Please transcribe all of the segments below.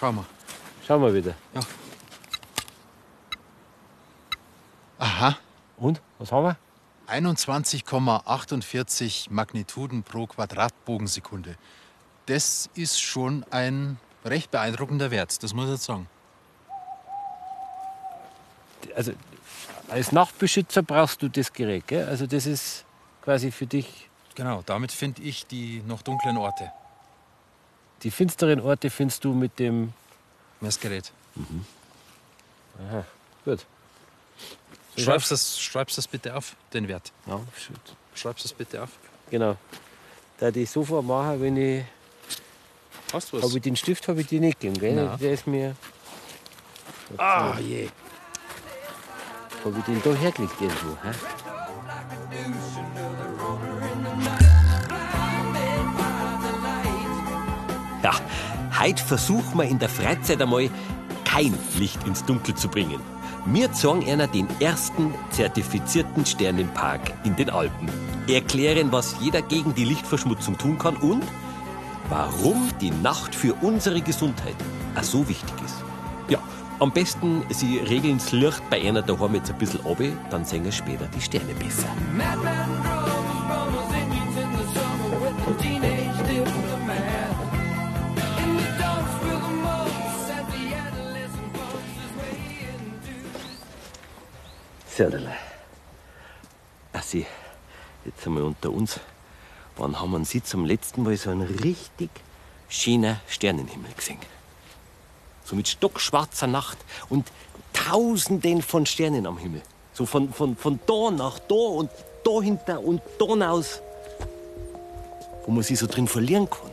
Schau mal. Schau mal wieder. Ja. Aha. Und? Was haben wir? 21,48 Magnituden pro Quadratbogensekunde. Das ist schon ein recht beeindruckender Wert, das muss ich jetzt sagen. Also als Nachtbeschützer brauchst du das Gerät, gell? Also das ist quasi für dich. Genau, damit finde ich die noch dunklen Orte. Die finsteren Orte findest du mit dem Messgerät. Mhm. Aha, gut. Schreibst das, schreibst das bitte auf, den Wert. Ja, shit. Schreibst das bitte auf. Genau. Da die sofort machen, wenn ich. Hast du Aber den Stift habe ich dir nicht gegeben, gell? Nein. Der ist mir. Ah, je. Habe ich den da hergelegt irgendwo? Hä? Heute versuchen wir in der Freizeit einmal kein Licht ins Dunkel zu bringen. Wir zeigen einer den ersten zertifizierten Sternenpark in den Alpen. Erklären, was jeder gegen die Lichtverschmutzung tun kann und warum die Nacht für unsere Gesundheit auch so wichtig ist. Ja, am besten, Sie regeln das Licht bei einer daheim jetzt ein bisschen ab, dann sehen wir später die Sterne besser. Serderle. Also, jetzt einmal unter uns. Wann haben wir Sie zum letzten Mal so einen richtig schönen Sternenhimmel gesehen? So mit stockschwarzer Nacht und Tausenden von Sternen am Himmel. So von, von, von da nach da und da hinter und da aus. Wo man sich so drin verlieren kann.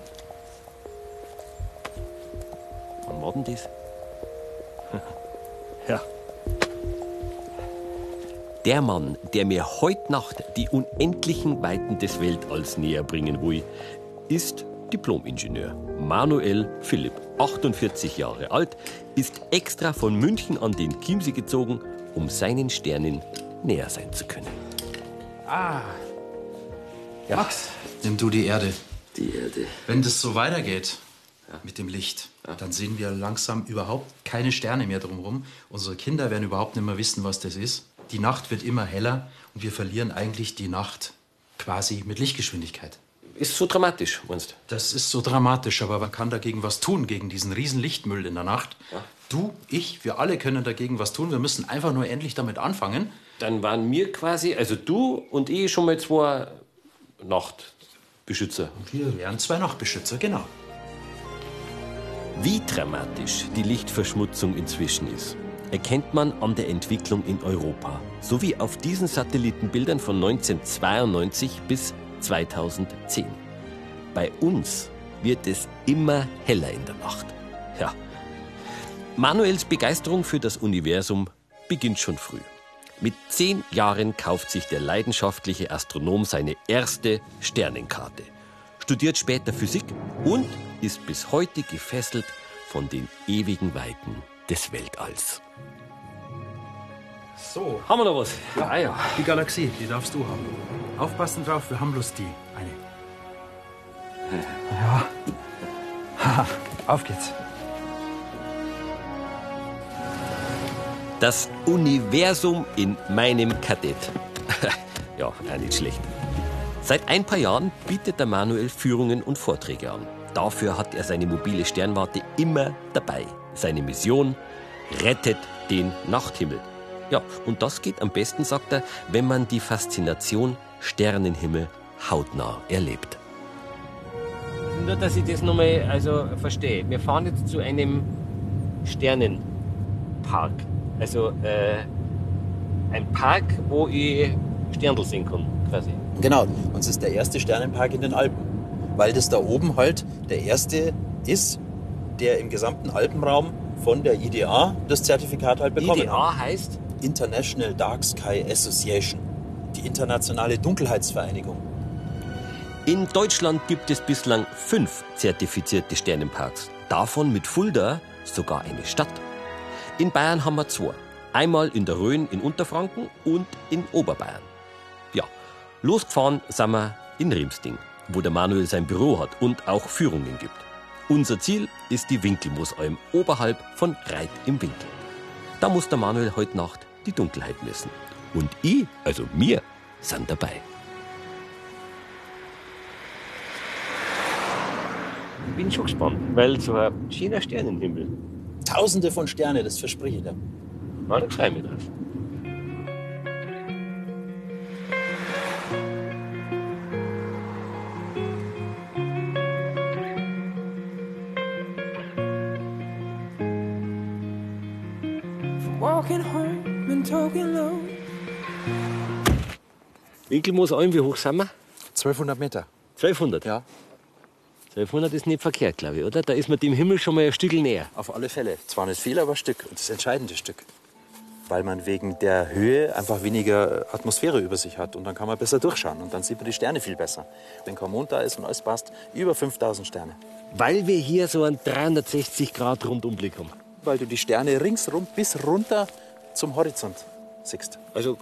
Wann war denn das? ja. Der Mann, der mir heute Nacht die unendlichen Weiten des Weltalls näher bringen will, ist Diplomingenieur. Manuel Philipp, 48 Jahre alt, ist extra von München an den Chiemsee gezogen, um seinen Sternen näher sein zu können. Ah. Max, nimm du die Erde. Die Erde. Wenn das so weitergeht mit dem Licht, dann sehen wir langsam überhaupt keine Sterne mehr drumherum. Unsere Kinder werden überhaupt nicht mehr wissen, was das ist. Die Nacht wird immer heller und wir verlieren eigentlich die Nacht quasi mit Lichtgeschwindigkeit. Ist so dramatisch, meinst du? Das ist so dramatisch, aber man kann dagegen was tun, gegen diesen riesen Lichtmüll in der Nacht. Du, ich, wir alle können dagegen was tun. Wir müssen einfach nur endlich damit anfangen. Dann waren wir quasi, also du und ich, schon mal zwei Nachtbeschützer. Wir wären zwei Nachtbeschützer, genau. Wie dramatisch die Lichtverschmutzung inzwischen ist, erkennt man an der Entwicklung in Europa, sowie auf diesen Satellitenbildern von 1992 bis 2010. Bei uns wird es immer heller in der Nacht. Ja. Manuels Begeisterung für das Universum beginnt schon früh. Mit zehn Jahren kauft sich der leidenschaftliche Astronom seine erste Sternenkarte, studiert später Physik und ist bis heute gefesselt von den ewigen Weiten des Weltalls. So, Haben wir noch was? Ja, ah, ja. Die Galaxie, die darfst du haben. Aufpassen drauf, wir haben bloß die. Eine. Ja. Haha, Auf geht's. Das Universum in meinem Kadett. ja, auch nicht schlecht. Seit ein paar Jahren bietet der Manuel Führungen und Vorträge an. Dafür hat er seine mobile Sternwarte immer dabei. Seine Mission rettet den Nachthimmel. Ja, und das geht am besten, sagt er, wenn man die Faszination Sternenhimmel hautnah erlebt. Nur, dass ich das nochmal also verstehe. Wir fahren jetzt zu einem Sternenpark. Also äh, ein Park, wo ich Sterndl sehen kann, quasi. Genau, und es ist der erste Sternenpark in den Alpen. Weil das da oben halt der erste ist, der im gesamten Alpenraum von der IDA das Zertifikat halt bekommen IDA hat. heißt? International Dark Sky Association, die internationale Dunkelheitsvereinigung. In Deutschland gibt es bislang fünf zertifizierte Sternenparks. Davon mit Fulda sogar eine Stadt. In Bayern haben wir zwei. Einmal in der Rhön in Unterfranken und in Oberbayern. Ja, losgefahren sind wir in Riemsding, wo der Manuel sein Büro hat und auch Führungen gibt. Unser Ziel ist die Winkelmoosalm oberhalb von Reit im Winkel. Da muss der Manuel heute Nacht die Dunkelheit messen. Und ich, also mir, sind dabei. Ich bin schon gespannt, weil so ein schöner Sternenhimmel. Tausende von Sterne, das verspreche ich dir. Na, da freue ich mich drauf. Winkelmoosalm, wie hoch sind wir? 1200 Meter. 1200? Ja. 1200 ist nicht verkehrt, glaube ich, oder? Da ist man dem Himmel schon mal ein Stück näher. Auf alle Fälle. Zwar nicht viel, aber ein Stück. Und das entscheidende Stück. Weil man wegen der Höhe einfach weniger Atmosphäre über sich hat. Und dann kann man besser durchschauen. Und dann sieht man die Sterne viel besser. Wenn kein Mond da ist und alles passt, über 5000 Sterne. Weil wir hier so einen 360-Grad-Rundumblick haben. Weil du die Sterne ringsrum bis runter zum Horizont siehst. Also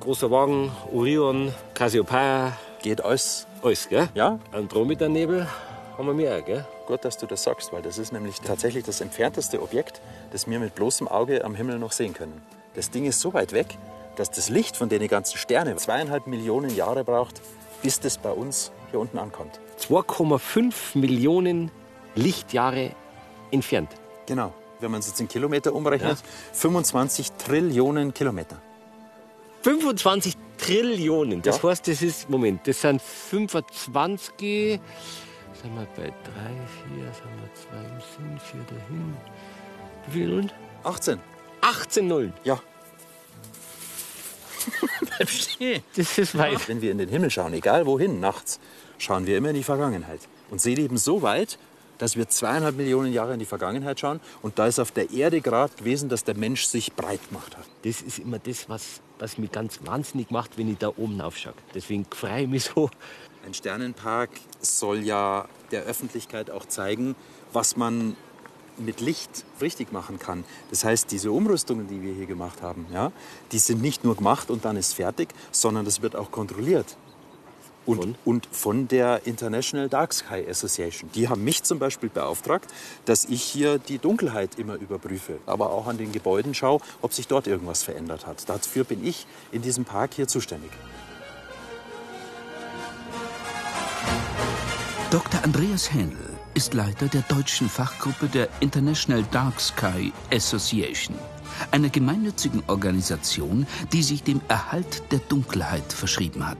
großer Wagen, Orion, Cassiopeia, Geht alles. alles, gell? Ja, Andromeda-Nebel haben wir mehr, gell? gut, dass du das sagst, weil das ist nämlich tatsächlich das entfernteste Objekt, das wir mit bloßem Auge am Himmel noch sehen können. Das Ding ist so weit weg, dass das Licht von den ganzen Sternen zweieinhalb Millionen Jahre braucht, bis das bei uns hier unten ankommt. 2,5 Millionen Lichtjahre entfernt. Genau. Wenn man es jetzt in Kilometer umrechnet, 25 Trillionen Kilometer. 25 Trillionen. Das Ja. heißt, das ist, Moment, das sind 25, sind wir bei 3, 4, sind wir 2 im Sinn, 4 dahin. Wie viele Nullen? 18. 18 Nullen. Ja. Bleib stehen. Das ist weit. Wenn wir in den Himmel schauen, egal wohin, nachts, schauen wir immer in die Vergangenheit. Und sehen eben so weit, dass wir zweieinhalb Millionen Jahre in die Vergangenheit schauen. Und da ist auf der Erde gerade gewesen, dass der Mensch sich breit gemacht hat. Das ist immer das, was, was mich ganz wahnsinnig macht, wenn ich da oben aufschaue. Deswegen freue ich mich so. Ein Sternenpark soll ja der Öffentlichkeit auch zeigen, was man mit Licht richtig machen kann. Das heißt, diese Umrüstungen, die wir hier gemacht haben, ja, die sind nicht nur gemacht und dann ist fertig, sondern das wird auch kontrolliert. Und Von? und von der International Dark Sky Association. Die haben mich zum Beispiel beauftragt, dass ich hier die Dunkelheit immer überprüfe, aber auch an den Gebäuden schaue, ob sich dort irgendwas verändert hat. Dafür bin ich in diesem Park hier zuständig. Dr. Andreas Händel ist Leiter der deutschen Fachgruppe der International Dark Sky Association, einer gemeinnützigen Organisation, die sich dem Erhalt der Dunkelheit verschrieben hat.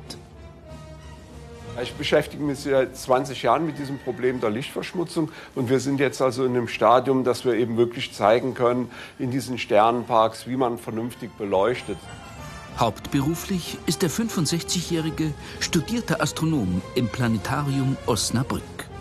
Ich beschäftige mich seit 20 Jahren mit diesem Problem der Lichtverschmutzung und wir sind jetzt also in einem Stadium, dass wir eben wirklich zeigen können in diesen Sternenparks, wie man vernünftig beleuchtet. Hauptberuflich ist der 65-jährige studierte Astronom im Planetarium Osnabrück.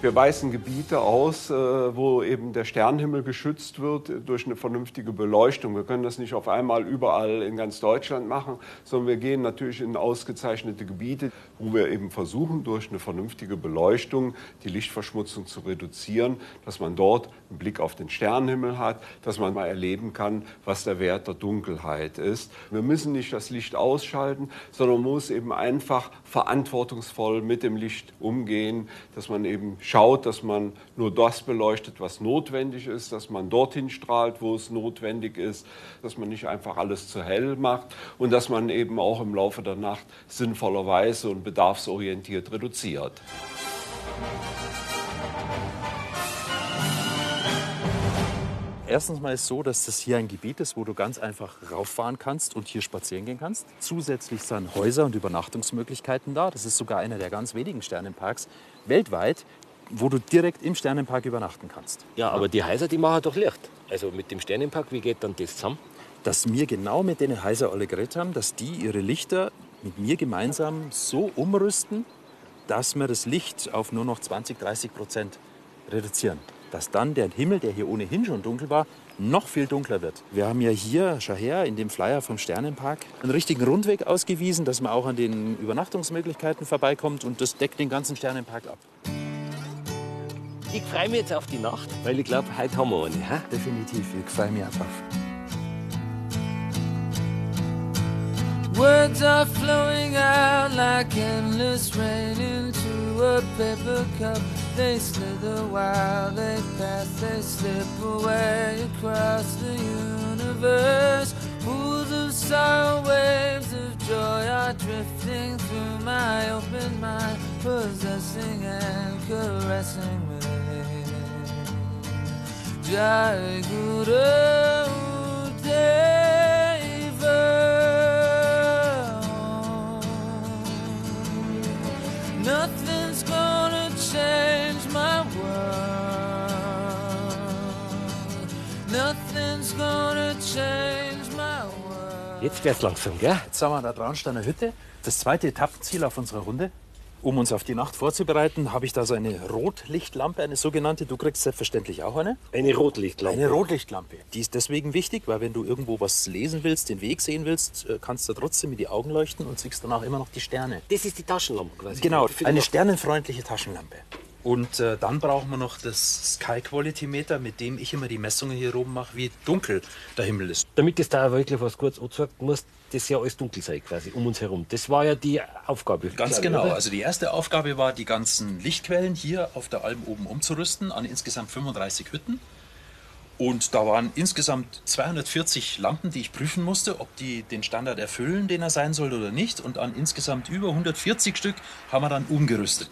Wir weisen Gebiete aus, äh, wo eben der Sternenhimmel geschützt wird äh, durch eine vernünftige Beleuchtung. Wir können das nicht auf einmal überall in ganz Deutschland machen, sondern wir gehen natürlich in ausgezeichnete Gebiete, wo wir eben versuchen, durch eine vernünftige Beleuchtung die Lichtverschmutzung zu reduzieren, dass man dort einen Blick auf den Sternenhimmel hat, dass man mal erleben kann, was der Wert der Dunkelheit ist. Wir müssen nicht das Licht ausschalten, sondern man muss eben einfach verantwortungsvoll mit dem Licht umgehen, dass man eben schaut, dass man nur das beleuchtet, was notwendig ist, dass man dorthin strahlt, wo es notwendig ist, dass man nicht einfach alles zu hell macht und dass man eben auch im Laufe der Nacht sinnvollerweise und bedarfsorientiert reduziert. Erstens mal ist es so, dass das hier ein Gebiet ist, wo du ganz einfach rauffahren kannst und hier spazieren gehen kannst. Zusätzlich sind Häuser und Übernachtungsmöglichkeiten da. Das ist sogar einer der ganz wenigen Sternenparks weltweit, wo du direkt im Sternenpark übernachten kannst. Ja, aber die Häuser, die machen doch Licht. Also mit dem Sternenpark, wie geht dann das zusammen? Dass wir genau mit denen Häuser alle geredet haben, dass die ihre Lichter mit mir gemeinsam so umrüsten, dass wir das Licht auf nur noch 20, 30 Prozent reduzieren. Dass dann der Himmel, der hier ohnehin schon dunkel war, noch viel dunkler wird. Wir haben ja hier, schau her, in dem Flyer vom Sternenpark einen richtigen Rundweg ausgewiesen, dass man auch an den Übernachtungsmöglichkeiten vorbeikommt und das deckt den ganzen Sternenpark ab. Ich freue mich jetzt auf die Nacht, weil ich glaube, heute haben wir eine. Hä? Definitiv, ich freue mich auch drauf. Words are flowing out like endless rain into a paper cup. They slither while they pass, they slip away across the universe. Pools of sorrow, waves of joy are drifting through my open mind, possessing and caressing me. Jai Guru Deva. Nothing's gonna change my world. Nothing's gonna change. Jetzt wär's langsam, gell? Jetzt sind wir an der Traunsteiner Hütte. Das zweite Etappenziel auf unserer Runde. Um uns auf die Nacht vorzubereiten, habe ich da so eine Rotlichtlampe, eine sogenannte. Du kriegst selbstverständlich auch eine. Eine Rotlichtlampe. Eine Rotlichtlampe. Die ist deswegen wichtig, weil wenn du irgendwo was lesen willst, den Weg sehen willst, äh, kannst du trotzdem in die Augen leuchten und siehst danach immer noch die Sterne. Das ist die Taschenlampe quasi. Genau, eine sternenfreundliche Taschenlampe. Und äh, dann brauchen wir noch das Sky Quality Meter, mit dem ich immer die Messungen hier oben mache, wie dunkel der Himmel ist. Damit das da wirklich was kurz anzeigt, muss das ja alles dunkel sein quasi um uns herum. Das war ja die Aufgabe. Ganz genau. oder? Also die erste Aufgabe war, die ganzen Lichtquellen hier auf der Alm oben umzurüsten an insgesamt 35 Hütten. Und da waren insgesamt 240 Lampen, die ich prüfen musste, ob die den Standard erfüllen, den er sein soll oder nicht. Und an insgesamt über 140 Stück haben wir dann umgerüstet.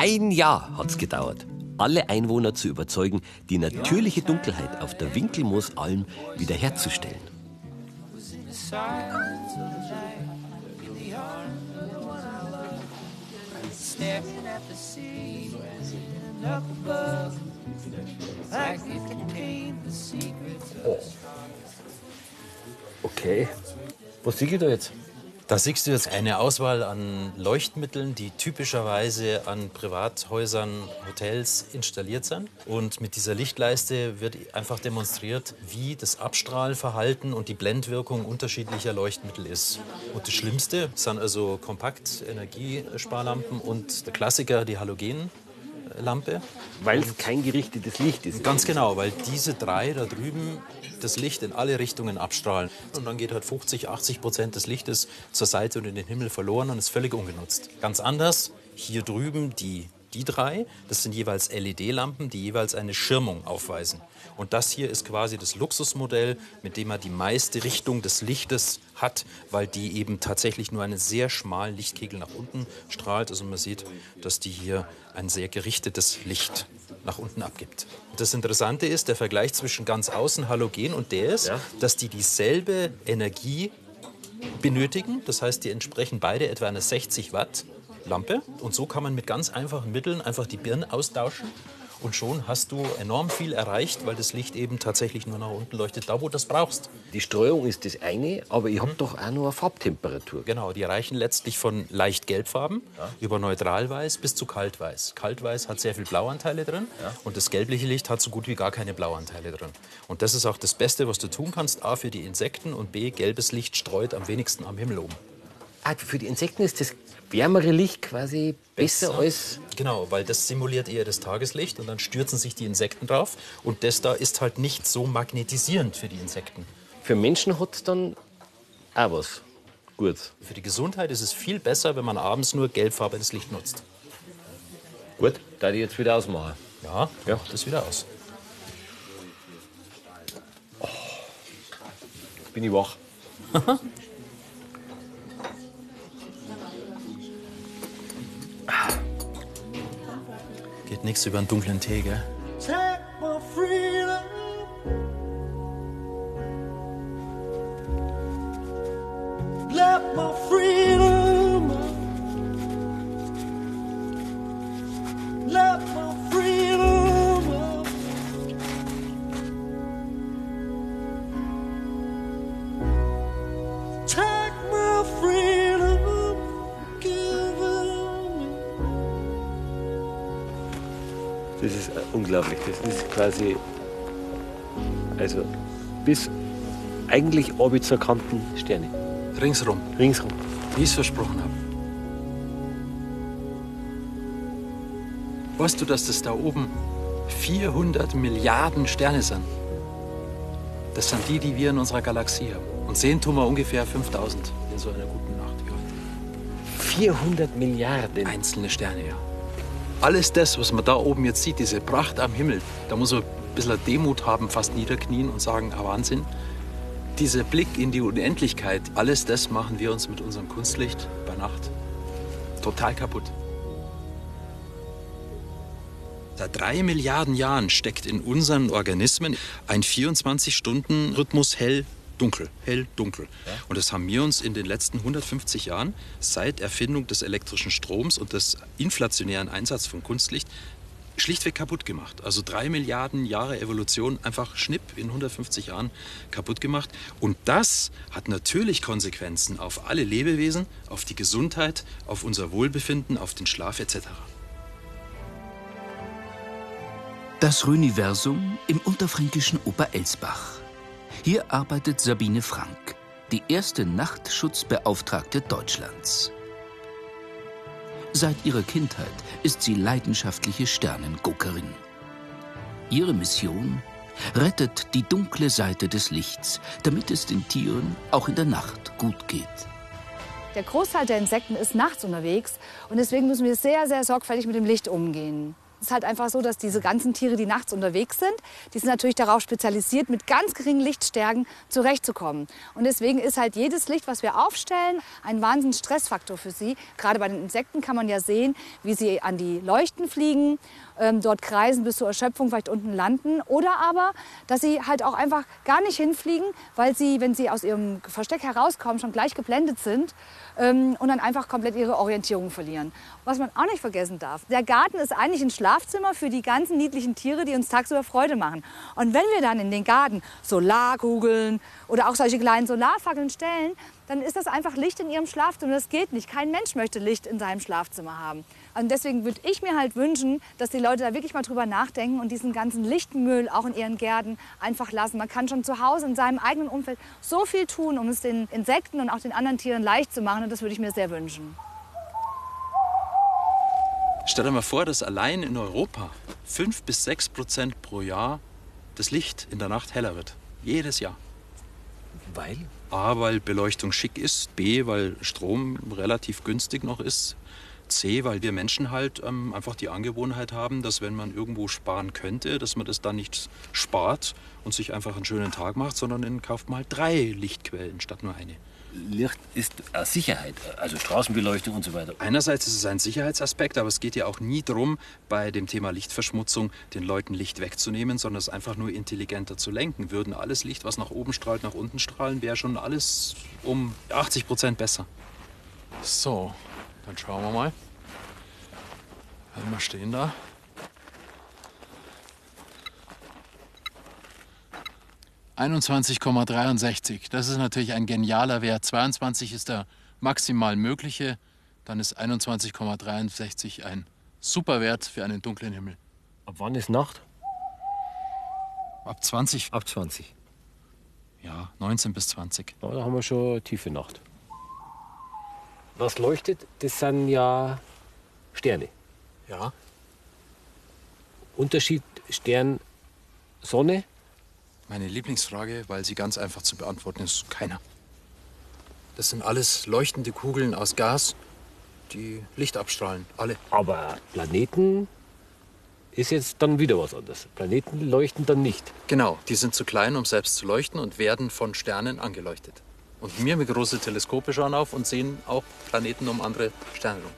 Ein Jahr hat's gedauert, alle Einwohner zu überzeugen, die natürliche Dunkelheit auf der Winkelmoosalm wiederherzustellen. Of Okay. Was sehe ich da jetzt? Da siehst du jetzt eine Auswahl an Leuchtmitteln, die typischerweise an Privathäusern, Hotels installiert sind. Und mit dieser Lichtleiste wird einfach demonstriert, wie das Abstrahlverhalten und die Blendwirkung unterschiedlicher Leuchtmittel ist. Und das Schlimmste sind also Kompakt-Energiesparlampen und der Klassiker, die Halogenlampe. Weil es kein gerichtetes Licht ist. Ganz genau, weil diese drei da drüben das Licht in alle Richtungen abstrahlen. Und dann geht halt 50, 80 Prozent des Lichtes zur Seite und in den Himmel verloren und ist völlig ungenutzt. Ganz anders, hier drüben die, die drei, das sind jeweils LED-Lampen, die jeweils eine Schirmung aufweisen. Und das hier ist quasi das Luxusmodell, mit dem man die meiste Richtung des Lichtes hat, weil die eben tatsächlich nur einen sehr schmalen Lichtkegel nach unten strahlt. Also man sieht, dass die hier ein sehr gerichtetes Licht nach unten abgibt. Das Interessante ist, der Vergleich zwischen ganz außen Halogen und der ist, dass die dieselbe Energie benötigen. Das heißt, die entsprechen beide etwa einer 60 Watt Lampe. Und so kann man mit ganz einfachen Mitteln einfach die Birnen austauschen. Und schon hast du enorm viel erreicht, weil das Licht eben tatsächlich nur nach unten leuchtet, da wo du das brauchst. Die Streuung ist das eine, aber ich habe doch auch noch eine Farbtemperatur. Genau, die reichen letztlich von leicht gelbfarben über neutralweiß bis zu kaltweiß. Kaltweiß hat sehr viel Blauanteile drin und das gelbliche Licht hat so gut wie gar keine Blauanteile drin. Und das ist auch das Beste, was du tun kannst. A für die Insekten und B, gelbes Licht streut am wenigsten am Himmel oben. Ah, für die Insekten ist das wärmere Licht quasi besser, als. Genau, weil das simuliert eher das Tageslicht und dann stürzen sich die Insekten drauf. Und das da ist halt nicht so magnetisierend für die Insekten. Für Menschen hat es dann auch was. Gut. Für die Gesundheit ist es viel besser, wenn man abends nur gelbfarbenes Licht nutzt. Gut, da die jetzt wieder ausmachen. Ja, Ja. das wieder aus. Bin ich wach. Geht nichts über einen dunklen Tee, gell? Das ist quasi. Also bis eigentlich oben zur Kanten Sterne. Ringsrum, Ringsrum. wie ich es versprochen habe. Weißt du, dass das da oben 400 Milliarden Sterne sind? Das sind die, die wir in unserer Galaxie haben. Und sehen tun wir ungefähr 5000 in so einer guten Nacht. Ja. 400 Milliarden. Einzelne Sterne, ja. Alles das, was man da oben jetzt sieht, diese Pracht am Himmel, da muss man ein bisschen Demut haben, fast niederknien und sagen, ah Wahnsinn. Dieser Blick in die Unendlichkeit, alles das machen wir uns mit unserem Kunstlicht bei Nacht total kaputt. Seit drei Milliarden Jahren steckt in unseren Organismen ein 24-Stunden-Rhythmus hell, dunkel, hell, dunkel. Und das haben wir uns in den letzten 150 Jahren seit Erfindung des elektrischen Stroms und des inflationären Einsatzes von Kunstlicht schlichtweg kaputt gemacht. Also drei Milliarden Jahre Evolution einfach schnipp in 150 Jahren kaputt gemacht. Und das hat natürlich Konsequenzen auf alle Lebewesen, auf die Gesundheit, auf unser Wohlbefinden, auf den Schlaf etc. Das Röniversum im unterfränkischen Oberelsbach. Hier arbeitet Sabine Frank, die erste Nachtschutzbeauftragte Deutschlands. Seit ihrer Kindheit ist sie leidenschaftliche Sternenguckerin. Ihre Mission rettet die dunkle Seite des Lichts, damit es den Tieren auch in der Nacht gut geht. Der Großteil der Insekten ist nachts unterwegs und deswegen müssen wir sehr, sehr sorgfältig mit dem Licht umgehen. Es ist halt einfach so, dass diese ganzen Tiere, die nachts unterwegs sind, die sind natürlich darauf spezialisiert, mit ganz geringen Lichtstärken zurechtzukommen. Und deswegen ist halt jedes Licht, was wir aufstellen, ein wahnsinns Stressfaktor für sie. Gerade bei den Insekten kann man ja sehen, wie sie an die Leuchten fliegen, ähm, dort kreisen bis zur Erschöpfung, vielleicht unten landen. Oder aber, dass sie halt auch einfach gar nicht hinfliegen, weil sie, wenn sie aus ihrem Versteck herauskommen, schon gleich geblendet sind ähm, und dann einfach komplett ihre Orientierung verlieren. Was man auch nicht vergessen darf, der Garten ist eigentlich ein Schlafzimmer für die ganzen niedlichen Tiere, die uns tagsüber Freude machen. Und wenn wir dann in den Garten Solarkugeln oder auch solche kleinen Solarfackeln stellen, dann ist das einfach Licht in ihrem Schlafzimmer. Das geht nicht. Kein Mensch möchte Licht in seinem Schlafzimmer haben. Und deswegen würde ich mir halt wünschen, dass die Leute da wirklich mal drüber nachdenken und diesen ganzen Lichtmüll auch in ihren Gärten einfach lassen. Man kann schon zu Hause in seinem eigenen Umfeld so viel tun, um es den Insekten und auch den anderen Tieren leicht zu machen. Und das würde ich mir sehr wünschen. Stell dir mal vor, dass allein in Europa 5 bis 6 Prozent pro Jahr das Licht in der Nacht heller wird. Jedes Jahr. Weil? A, weil Beleuchtung schick ist. B, weil Strom relativ günstig noch ist. C, weil wir Menschen halt ähm, einfach die Angewohnheit haben, dass wenn man irgendwo sparen könnte, dass man das dann nicht spart und sich einfach einen schönen Tag macht, sondern dann kauft man halt drei Lichtquellen statt nur eine. Licht ist eine Sicherheit, also Straßenbeleuchtung und so weiter. Einerseits ist es ein Sicherheitsaspekt, aber es geht ja auch nie darum, bei dem Thema Lichtverschmutzung den Leuten Licht wegzunehmen, sondern es einfach nur intelligenter zu lenken. Würden alles Licht, was nach oben strahlt, nach unten strahlen, wäre schon alles um 80 Prozent besser. So, dann schauen wir mal. Halten wir stehen da. ...21,63. Das ist natürlich ein genialer Wert. 22 ist der maximal mögliche. Dann ist 21,63 ein super Wert für einen dunklen Himmel. Ab wann ist Nacht? Ab 20. Ab 20. Ja, 19 bis 20. Ja, da haben wir schon tiefe Nacht. Was leuchtet, das sind ja Sterne. Ja. Unterschied Stern, Sonne? Meine Lieblingsfrage, weil sie ganz einfach zu beantworten ist, keiner. Das sind alles leuchtende Kugeln aus Gas, die Licht abstrahlen. Alle. Aber Planeten ist jetzt dann wieder was anderes. Planeten leuchten dann nicht. Genau, die sind zu klein, um selbst zu leuchten und werden von Sternen angeleuchtet. Und wir mit große Teleskope schauen auf und sehen auch Planeten um andere Sterne rum.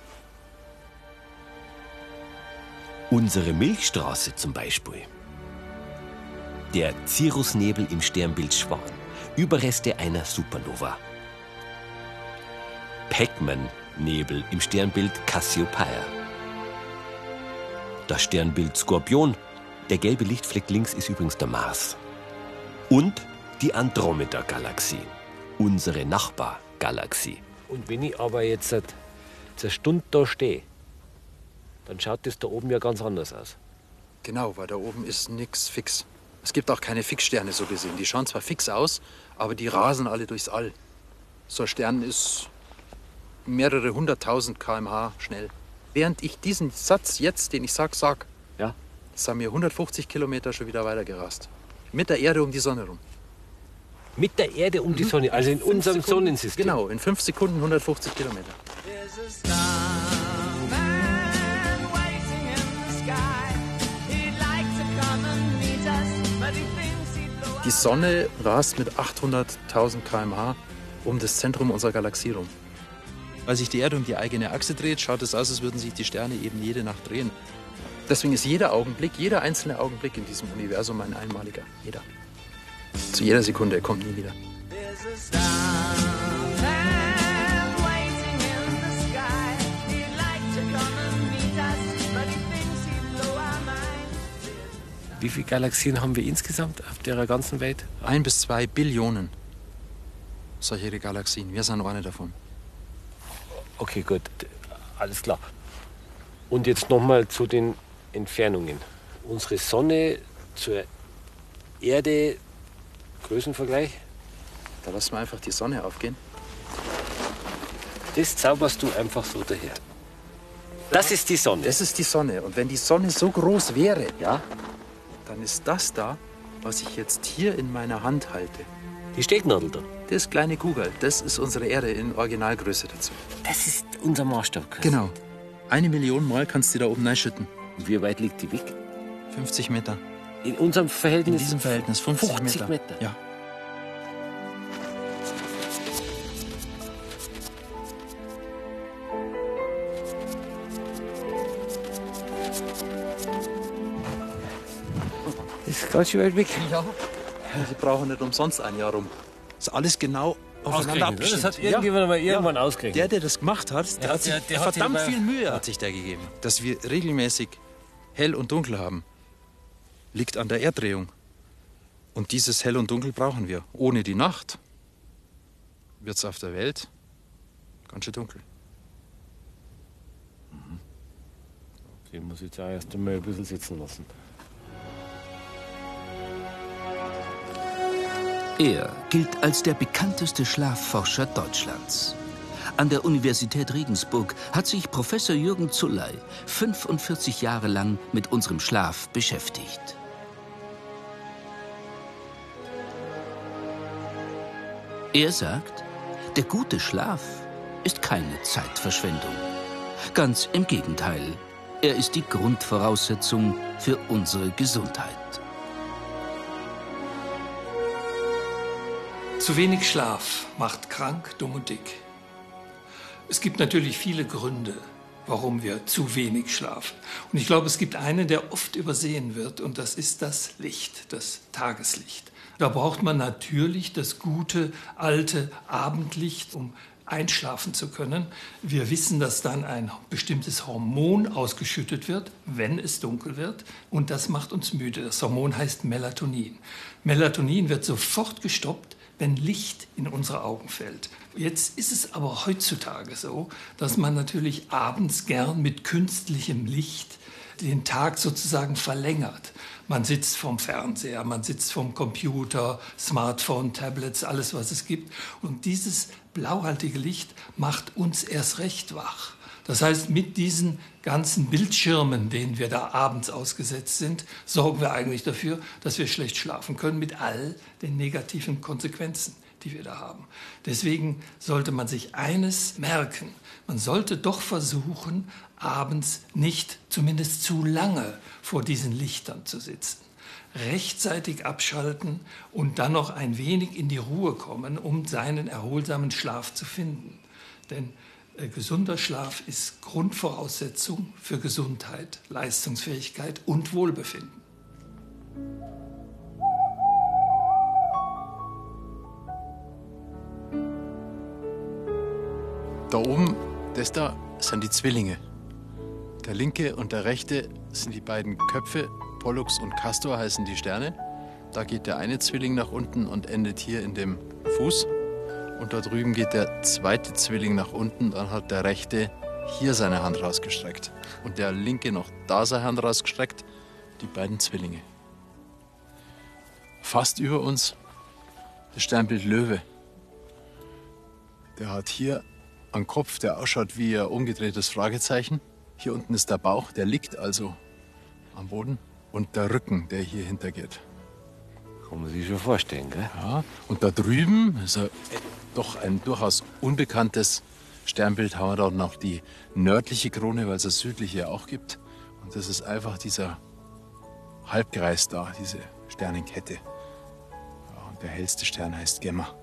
Unsere Milchstraße zum Beispiel. Der Cirrusnebel im Sternbild Schwan. Überreste einer Supernova. Pac-Man-Nebel im Sternbild Cassiopeia. Das Sternbild Skorpion. Der gelbe Lichtfleck links ist übrigens der Mars. Und die Andromeda-Galaxie. Unsere Nachbargalaxie. Und wenn ich aber jetzt seit eine Stunde da stehe, dann schaut das da oben ja ganz anders aus. Genau, weil da oben ist nichts fix. Es gibt auch keine Fixsterne so gesehen. Die schauen zwar fix aus, aber die rasen alle durchs All. So ein Stern ist mehrere hunderttausend km/h schnell. Während ich diesen Satz jetzt, den ich sag, sag, Ja. sind wir 150 Kilometer schon wieder weitergerast. Mit der Erde um die Sonne rum. Mit der Erde um die Sonne, also in unserem Sekunden- Sonnensystem. Genau, in fünf Sekunden 150 Kilometer. There's a starman waiting in the sky. He'd like to come and meet us, but he thinks he'd blow Die Sonne rast mit 800.000 km/h um das Zentrum unserer Galaxie rum. Weil sich die Erde um die eigene Achse dreht, schaut es aus, als würden sich die Sterne eben jede Nacht drehen. Deswegen ist jeder Augenblick, jeder einzelne Augenblick in diesem Universum ein einmaliger. Jeder. Zu jeder Sekunde, er kommt nie wieder. Wie viele Galaxien haben wir insgesamt auf der ganzen Welt? Ein bis zwei Billionen solche Galaxien. Wir sind eine davon. Okay, gut, alles klar. Und jetzt nochmal zu den Entfernungen. Unsere Sonne zur Erde, Größenvergleich, Da lassen wir einfach die Sonne aufgehen. das zauberst du einfach so daher. Das ist die Sonne. Das ist die Sonne. Und wenn die Sonne so groß wäre, Ja, dann ist das da, was ich jetzt hier in meiner Hand halte. die Stecknadel da. Das kleine Kugel, das ist unsere Erde in Originalgröße dazu. Das ist unser Maßstab. Genau. Eine Million Mal kannst du die da oben reinschütten. Und wie weit liegt die weg? 50 Meter. In unserem In Verhältnis? diesem Verhältnis 50, 50 Meter. Meter. Ja. Das ist ganz schön weit weg. Sie brauchen nicht umsonst ein Jahr rum. Das ist alles genau aufeinander abgestimmt. Das hat irgendjemand mal irgendwann Der, ausgerechnet. der das gemacht hat, der Ja, hat sich der- der hat verdammt sich viel Mühe hat sich der gegeben. Dass wir regelmäßig hell und dunkel haben, liegt an der Erddrehung. Und dieses hell und dunkel brauchen wir. Ohne die Nacht wird es auf der Welt ganz schön dunkel. Den muss ich jetzt auch erst einmal ein bisschen sitzen lassen. Er gilt als der bekannteste Schlafforscher Deutschlands. An der Universität Regensburg hat sich Professor Jürgen Zulley 45 Jahre lang mit unserem Schlaf beschäftigt. Er sagt, der gute Schlaf ist keine Zeitverschwendung. Ganz im Gegenteil, er ist die Grundvoraussetzung für unsere Gesundheit. Zu wenig Schlaf macht krank, dumm und dick. Es gibt natürlich viele Gründe, warum wir zu wenig schlafen. Und ich glaube, es gibt einen, der oft übersehen wird, und das ist das Licht, das Tageslicht. Da braucht man natürlich das gute, alte Abendlicht, um einschlafen zu können. Wir wissen, dass dann ein bestimmtes Hormon ausgeschüttet wird, wenn es dunkel wird, und das macht uns müde. Das Hormon heißt Melatonin. Melatonin wird sofort gestoppt, wenn Licht in unsere Augen fällt. Jetzt ist es aber heutzutage so, dass man natürlich abends gern mit künstlichem Licht den Tag sozusagen verlängert. Man sitzt vorm Fernseher, man sitzt vorm Computer, Smartphone, Tablets, alles was es gibt. Und dieses blauhaltige Licht macht uns erst recht wach. Das heißt, mit diesen ganzen Bildschirmen, denen wir da abends ausgesetzt sind, sorgen wir eigentlich dafür, dass wir schlecht schlafen können mit all den negativen Konsequenzen, die wir da haben. Deswegen sollte man sich eines merken. Man sollte doch versuchen, abends nicht zumindest zu lange vor diesen Lichtern zu sitzen rechtzeitig abschalten und dann noch ein wenig in die Ruhe kommen, um seinen erholsamen Schlaf zu finden. Denn äh, gesunder Schlaf ist Grundvoraussetzung für Gesundheit, Leistungsfähigkeit und Wohlbefinden. Da oben, das da, sind die Zwillinge. Der linke und der rechte sind die beiden Köpfe. Pollux und Castor heißen die Sterne. Da geht der eine Zwilling nach unten und endet hier in dem Fuß. Und da drüben geht der zweite Zwilling nach unten. Dann hat der rechte hier seine Hand rausgestreckt. Und der linke noch da seine Hand rausgestreckt. Die beiden Zwillinge. Fast über uns das Sternbild Löwe. Der hat hier einen Kopf, der ausschaut wie ein umgedrehtes Fragezeichen. Hier unten ist der Bauch, der liegt also am Boden. Und der Rücken, der hier hintergeht. Kann man sich schon vorstellen, gell? Ja, und da drüben ist ein, doch ein durchaus unbekanntes Sternbild. Haben wir da noch die nördliche Krone, weil es das südliche auch gibt. Und das ist einfach dieser Halbkreis da, diese Sternenkette. Ja, und der hellste Stern heißt Gemma.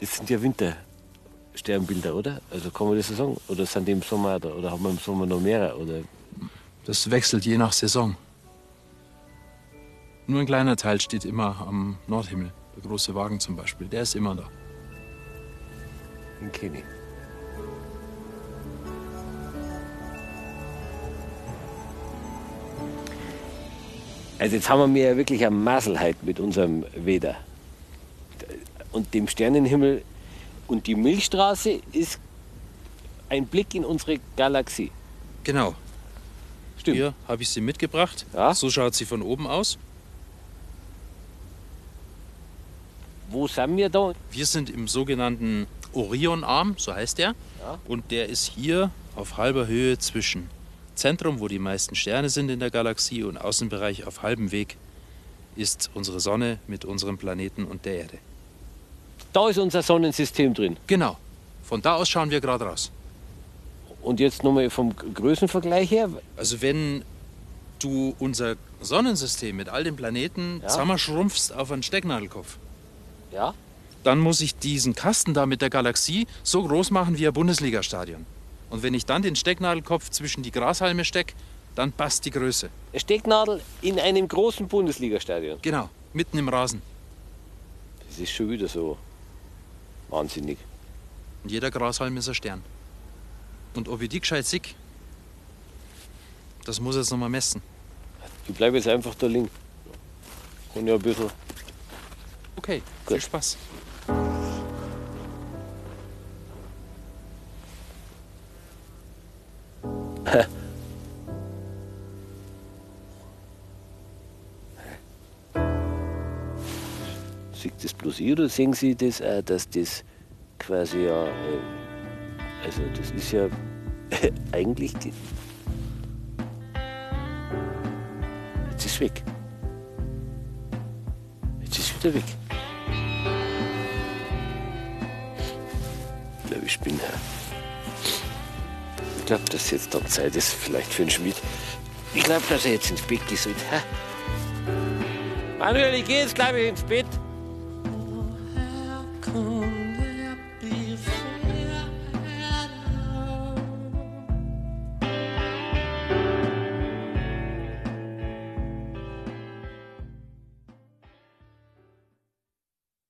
Das sind ja Wintersternbilder, oder? Also kann man das so sagen? Oder sind die im Sommer da? Oder haben wir im Sommer noch mehrere? Oder? Das wechselt je nach Saison. Nur ein kleiner Teil steht immer am Nordhimmel. Der große Wagen zum Beispiel, der ist immer da. Den kenne ich. Also jetzt haben wir ja wirklich eine Maselheit mit unserem Weder. Und dem Sternenhimmel. Und die Milchstraße ist ein Blick in unsere Galaxie. Genau. Stimmt. Hier habe ich sie mitgebracht. Ja. So schaut sie von oben aus. Wo sind wir da? Wir sind im sogenannten Orionarm, so heißt der. Ja. Und der ist hier auf halber Höhe zwischen Zentrum, wo die meisten Sterne sind in der Galaxie, und Außenbereich auf halbem Weg ist unsere Sonne mit unserem Planeten und der Erde. Da ist unser Sonnensystem drin. Genau. Von da aus schauen wir gerade raus. Und jetzt nochmal vom Größenvergleich her. Also wenn du unser Sonnensystem mit all den Planeten Ja. zusammenschrumpfst auf einen Stecknadelkopf, Ja? dann muss ich diesen Kasten da mit der Galaxie so groß machen wie ein Bundesligastadion. Und wenn ich dann den Stecknadelkopf zwischen die Grashalme steck, dann passt die Größe. Eine Stecknadel in einem großen Bundesligastadion. Genau, mitten im Rasen. Das ist schon wieder so wahnsinnig. Und jeder Grashalm ist ein Stern. Und ob ich die gescheit sehe, das muss ich jetzt noch mal messen. Ich bleibe jetzt einfach da liegen. Und ja ein bisschen. Okay, viel Spaß. Sieht das bloß ich oder sehen Sie das auch, dass das quasi ja. äh, Also, das ist ja eigentlich. Jetzt ist weg. Jetzt ist wieder weg. Ich glaube, ich bin. Ich glaube, dass jetzt dann Zeit ist, vielleicht für den Schmied. Ich glaube, dass er jetzt ins Bett geht. Manuel, ich gehe jetzt, glaube ich, ins Bett.